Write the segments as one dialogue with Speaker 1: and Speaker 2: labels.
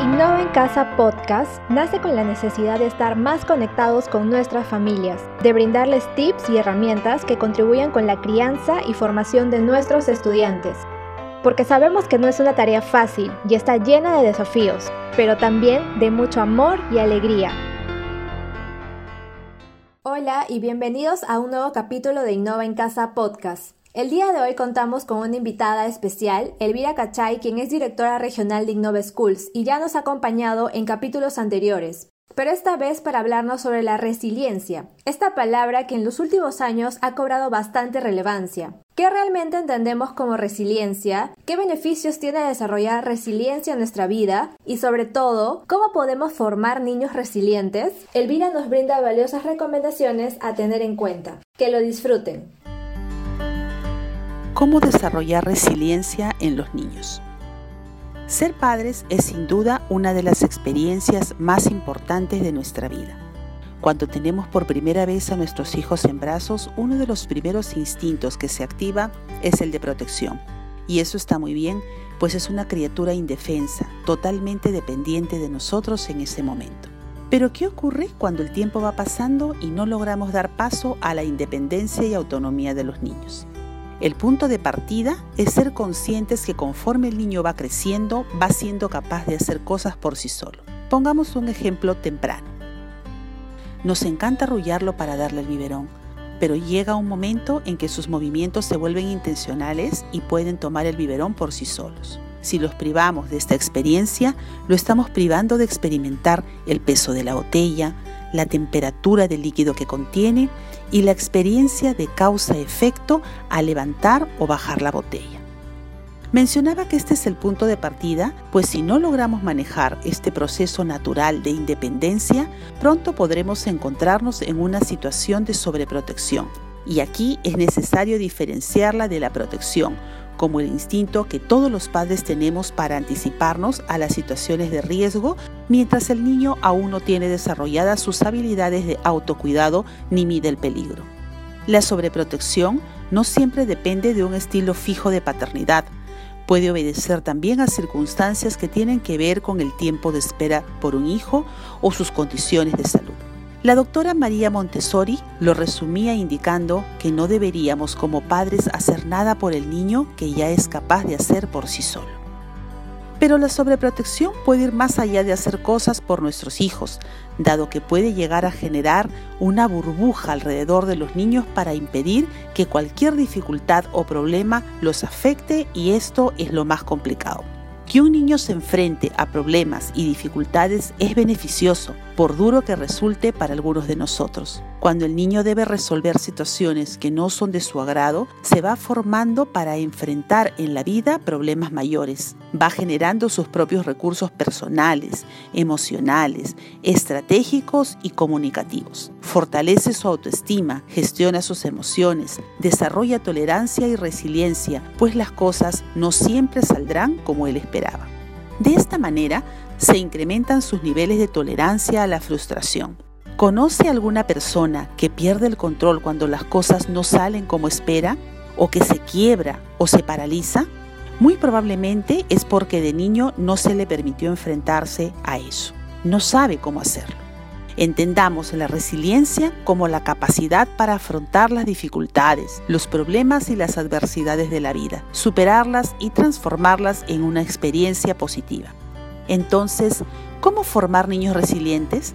Speaker 1: Innova en Casa Podcast nace con la necesidad de estar más conectados con nuestras familias, de brindarles tips y herramientas que contribuyan con la crianza y formación de nuestros estudiantes. Porque sabemos que no es una tarea fácil y está llena de desafíos, pero también de mucho amor y alegría. Hola y bienvenidos a un nuevo capítulo de Innova en Casa Podcast. El día de hoy contamos con una invitada especial, Elvira Cachay, quien es directora regional de Innova Schools y ya nos ha acompañado en capítulos anteriores. Pero esta vez para hablarnos sobre la resiliencia, esta palabra que en los últimos años ha cobrado bastante relevancia. ¿Qué realmente entendemos como resiliencia? ¿Qué beneficios tiene desarrollar resiliencia en nuestra vida? Y sobre todo, ¿cómo podemos formar niños resilientes? Elvira nos brinda valiosas recomendaciones a tener en cuenta. Que lo disfruten
Speaker 2: cómo desarrollar resiliencia en los niños. Ser padres es sin duda una de las experiencias más importantes de nuestra vida. Cuando tenemos por primera vez a nuestros hijos en brazos, uno de los primeros instintos que se activa es el de protección. Y eso está muy bien, pues es una criatura indefensa, totalmente dependiente de nosotros en ese momento. Pero ¿qué ocurre cuando el tiempo va pasando y no logramos dar paso a la independencia y autonomía de los niños? El punto de partida es ser conscientes que conforme el niño va creciendo, va siendo capaz de hacer cosas por sí solo. Pongamos un ejemplo temprano. Nos encanta arrullarlo para darle el biberón, pero llega un momento en que sus movimientos se vuelven intencionales y pueden tomar el biberón por sí solos. Si los privamos de esta experiencia, lo estamos privando de experimentar el peso de la botella, la temperatura del líquido que contiene y la experiencia de causa-efecto al levantar o bajar la botella. Mencionaba que este es el punto de partida, pues si no logramos manejar este proceso natural de independencia, pronto podremos encontrarnos en una situación de sobreprotección. Y aquí es necesario diferenciarla de la protección, como el instinto que todos los padres tenemos para anticiparnos a las situaciones de riesgo, mientras el niño aún no tiene desarrolladas sus habilidades de autocuidado ni mide el peligro. La sobreprotección no siempre depende de un estilo fijo de paternidad, puede obedecer también a circunstancias que tienen que ver con el tiempo de espera por un hijo o sus condiciones de salud. La doctora María Montessori lo resumía indicando que no deberíamos como padres hacer nada por el niño que ya es capaz de hacer por sí solo. Pero la sobreprotección puede ir más allá de hacer cosas por nuestros hijos, dado que puede llegar a generar una burbuja alrededor de los niños para impedir que cualquier dificultad o problema los afecte y esto es lo más complicado. Que un niño se enfrente a problemas y dificultades es beneficioso, por duro que resulte para algunos de nosotros. Cuando el niño debe resolver situaciones que no son de su agrado, se va formando para enfrentar en la vida problemas mayores. Va generando sus propios recursos personales, emocionales, estratégicos y comunicativos. Fortalece su autoestima, gestiona sus emociones, desarrolla tolerancia y resiliencia, pues las cosas no siempre saldrán como él esperaba. De esta manera, se incrementan sus niveles de tolerancia a la frustración. ¿Conoce alguna persona que pierde el control cuando las cosas no salen como espera? ¿O que se quiebra o se paraliza? Muy probablemente es porque de niño no se le permitió enfrentarse a eso. No sabe cómo hacerlo. Entendamos la resiliencia como la capacidad para afrontar las dificultades, los problemas y las adversidades de la vida, superarlas y transformarlas en una experiencia positiva. Entonces, ¿cómo formar niños resilientes?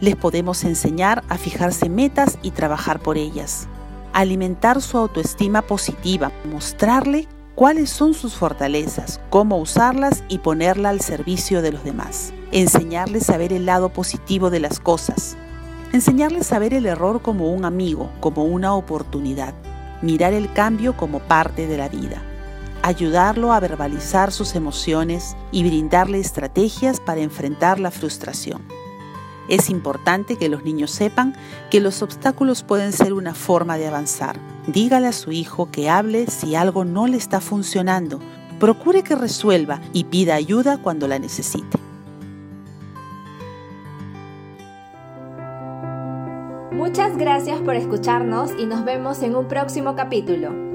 Speaker 2: Les podemos enseñar a fijarse metas y trabajar por ellas, alimentar su autoestima positiva, mostrarle cuáles son sus fortalezas, cómo usarlas y ponerla al servicio de los demás. Enseñarles a ver el lado positivo de las cosas. Enseñarles a ver el error como un amigo, como una oportunidad. Mirar el cambio como parte de la vida. Ayudarlo a verbalizar sus emociones y brindarle estrategias para enfrentar la frustración. Es importante que los niños sepan que los obstáculos pueden ser una forma de avanzar. Dígale a su hijo que hable si algo no le está funcionando. Procure que resuelva y pida ayuda cuando la necesite.
Speaker 1: Muchas gracias por escucharnos y nos vemos en un próximo capítulo.